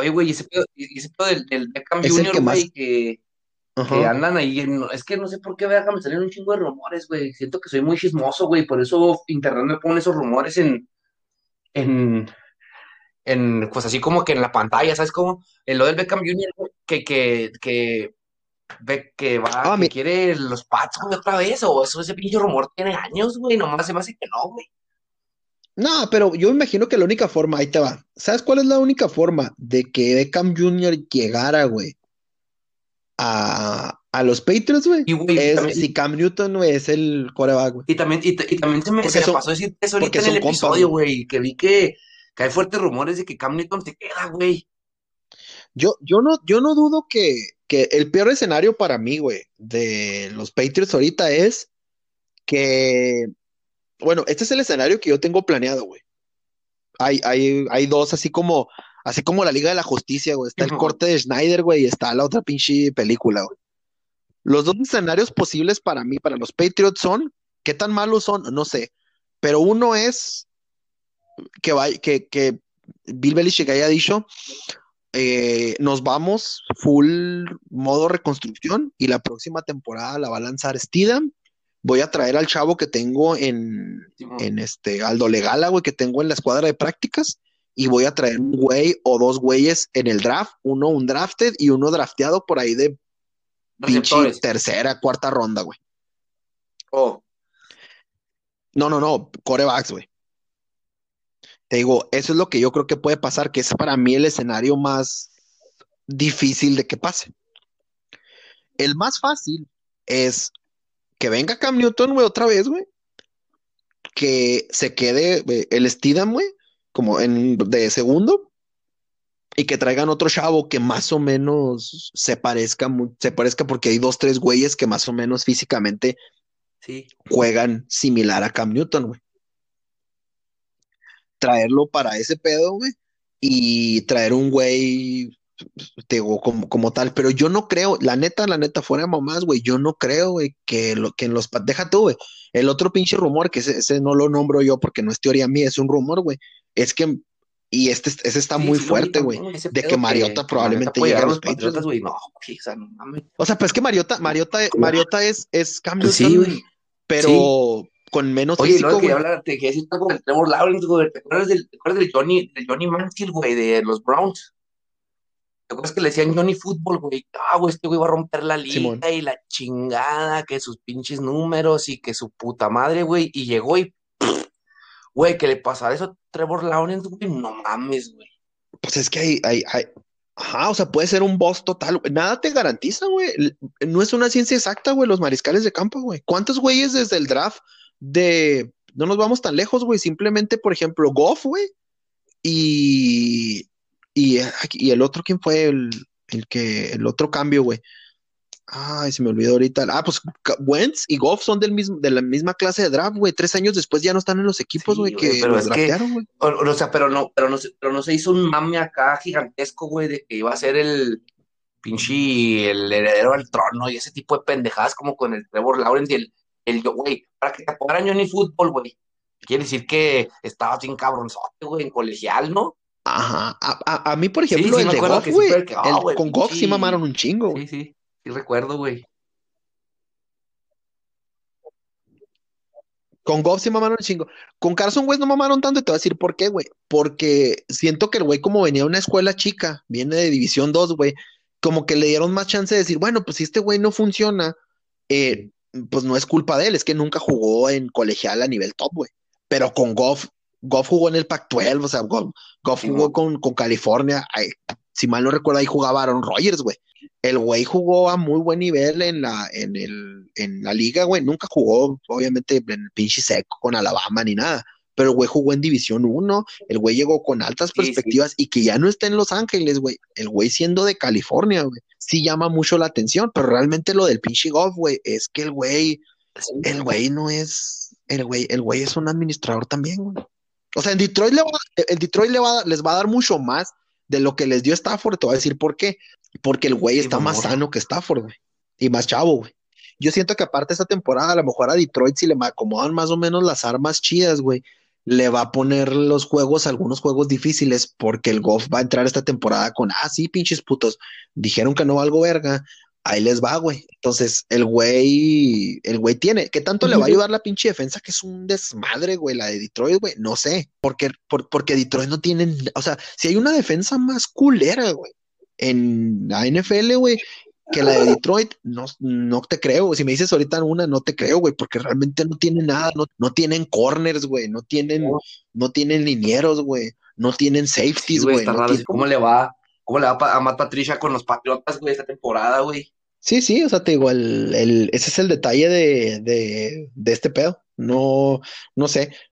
Oye, güey, y ese pedo, ese pedo del, del Beckham Es más. güey, que, que andan ahí. en- es que no sé por qué Beckham me salieron un chingo de rumores, güey. Siento que soy muy chismoso, güey. Por eso internet me pone esos rumores en, en, en, pues así como que en la pantalla, ¿sabes cómo? En lo del Beckham Jr., güey, que, que, que, ve que va, Ah, que mi- quiere los Pats, güey, otra vez, o eso, ese pinche rumor tiene años, güey. Nomás se me hace que no, güey. No, pero yo me imagino que la única forma, ahí te va. ¿Sabes cuál es la única forma de que Beckham Jr. llegara, güey, a, a los Patriots, güey? Y, güey, Es también, si Cam Newton, güey, es el coreback, güey. Y también, y, y también se me, se son, pasó decir eso ahorita en el compas, episodio, güey. güey, que vi que, que hay fuertes rumores de que Cam Newton se queda, güey. Yo, yo no, yo no dudo que, que el peor escenario para mí, güey, de los Patriots ahorita es que, bueno, este es el escenario que yo tengo planeado, güey. Hay, hay, hay dos, así como, así como la Liga de la Justicia, güey. Está el corte de Snyder, güey, y está la otra pinche película, güey. Los dos escenarios posibles para mí, para los Patriots son, ¿qué tan malos son? No sé. Pero uno es que, vaya, que, que Bill Belichick haya dicho, eh, nos vamos full modo reconstrucción y la próxima temporada la va a lanzar Steedham. Voy a traer al chavo que tengo en, en este Aldo Legala, güey, que tengo en la escuadra de prácticas. Y voy a traer un güey o dos güeyes en el draft, uno un drafted y uno drafteado por ahí de pinche tercera, cuarta ronda, güey. Oh, No, no, no, corebacks, güey. Te digo, eso es lo que yo creo que puede pasar, que es para mí el escenario más difícil de que pase. El más fácil es que venga Cam Newton, güey, otra vez, güey, que se quede güey, el Steedham, güey, como en de segundo, y que traigan otro chavo que más o menos se parezca, se parezca porque hay dos, tres güeyes que más o menos físicamente sí. juegan similar a Cam Newton, güey. Traerlo para ese pedo, güey, y traer un güey, digo, como, como tal, pero yo no creo, la neta, la neta, fuera de mamás, güey, yo no creo, güey, que, lo, que en los, deja tú, güey, el otro pinche rumor, que ese, ese no lo nombro yo porque no es teoría mía, es un rumor, güey, es que, y este, ese está Sí, muy sí fuerte, güey, ese de que Mariota que, que probablemente llegue a los Patriotas, güey. No, o sea, no mames. O sea, pues que Mariota, Mariota, Mariota es, es Cam Sí, güey. Sí. pero con menos Oye, físico, quería güey. hablar, te quería decir algo del Trevor Lawrence, güey. ¿Te acuerdas del, te acuerdas del Johnny, del Johnny Manziel, güey, de los Browns? ¿Te acuerdas que le decían Johnny Fútbol, güey? Ah, güey, este güey va a romper la Simón. liga y la chingada, que sus pinches números y que su puta madre, güey. Y llegó y, pff, güey, que le pasara eso a Trevor Lawrence, güey. No mames, güey. Pues es que hay, hay, hay, ajá, o sea, puede ser un boss total. Nada te garantiza, güey. No es una ciencia exacta, güey, los mariscales de campo, güey. ¿Cuántos güeyes desde el draft de, no nos vamos tan lejos, güey, simplemente, por ejemplo, Goff, güey, y, y, y el otro, ¿quién fue el, el que, el otro cambio, güey? Ay, se me olvidó ahorita. Ah, pues Wentz y Goff son del mismo, de la misma clase de draft, güey. Tres años después ya no están en los equipos, güey, que los draftearon, güey. o, o sea, pero no, pero no, se- pero no se hizo un mame acá gigantesco, güey, de que iba a ser el pinche, el heredero al trono y ese tipo de pendejadas como con el Trevor Lawrence y el, el, güey, para que te apodaran Johnny Fútbol, güey. Quiere decir que estaba sin cabronzote, güey, en colegial, ¿no? Ajá, a, a- a mí, por ejemplo, sí, el de Goff, sí ah, güey, con Goff sí mamaron un chingo. Sí, sí, sí recuerdo, güey. Con Goff sí mamaron un chingo. Con Carson Wentz no mamaron tanto y te voy a decir por qué, güey. Porque siento que el güey, como venía de una escuela chica, viene de División 2, güey, como que le dieron más chance de decir, bueno, pues si este güey no funciona, eh, pues no es culpa de él, es que nunca jugó en colegial a nivel top, güey. Pero con Goff, Goff jugó en el Pac-12, o sea, Goff, Goff jugó con, con California, ay, si mal no recuerdo, ahí jugaba Aaron Rodgers, güey. El güey jugó a muy buen nivel en la, en el, en la liga, güey. Nunca jugó, obviamente, en el pinche seco con Alabama ni nada. Pero el güey jugó en División 1, el güey llegó con altas Sí, sí. perspectivas y que ya no está en Los Ángeles, güey. El güey siendo de California, güey. Sí llama mucho la atención, pero realmente lo del pinche golf, güey, es que el güey, el güey no es, el güey, el güey es un administrador también, güey. O sea, en Detroit, le va, el Detroit le va, a- les va a dar mucho más de lo que les dio Stafford. Te voy a decir por qué. Porque el güey está más sano que Stafford, güey. Y más chavo, güey. Yo siento que aparte esta temporada, a lo mejor a Detroit, si le acomodan más o menos las armas chidas, güey, le va a poner los juegos, algunos juegos difíciles, porque el Goff va a entrar esta temporada con, ah, sí, pinches putos, dijeron que no valgo verga, ahí les va, güey. Entonces, el güey, el güey tiene, ¿qué tanto le va a ayudar la pinche defensa? Que es un desmadre, güey, la de Detroit, güey, no sé, porque, porque Detroit no tienen, o sea, si hay una defensa más culera, güey, en la NFL, güey, que la de Detroit, no, no te creo. Si me dices ahorita una, no te creo, güey, porque realmente no tienen nada, no, no tienen corners, güey, no tienen, no tienen linieros, güey, no tienen safeties, güey. ¿Cómo le va? ¿Cómo le va a Matt Patricia con los Patriotas, güey, esta temporada, güey? Sí, sí, o sea, te digo, el, el, ese es el detalle de, de, de este pedo. No, no sé.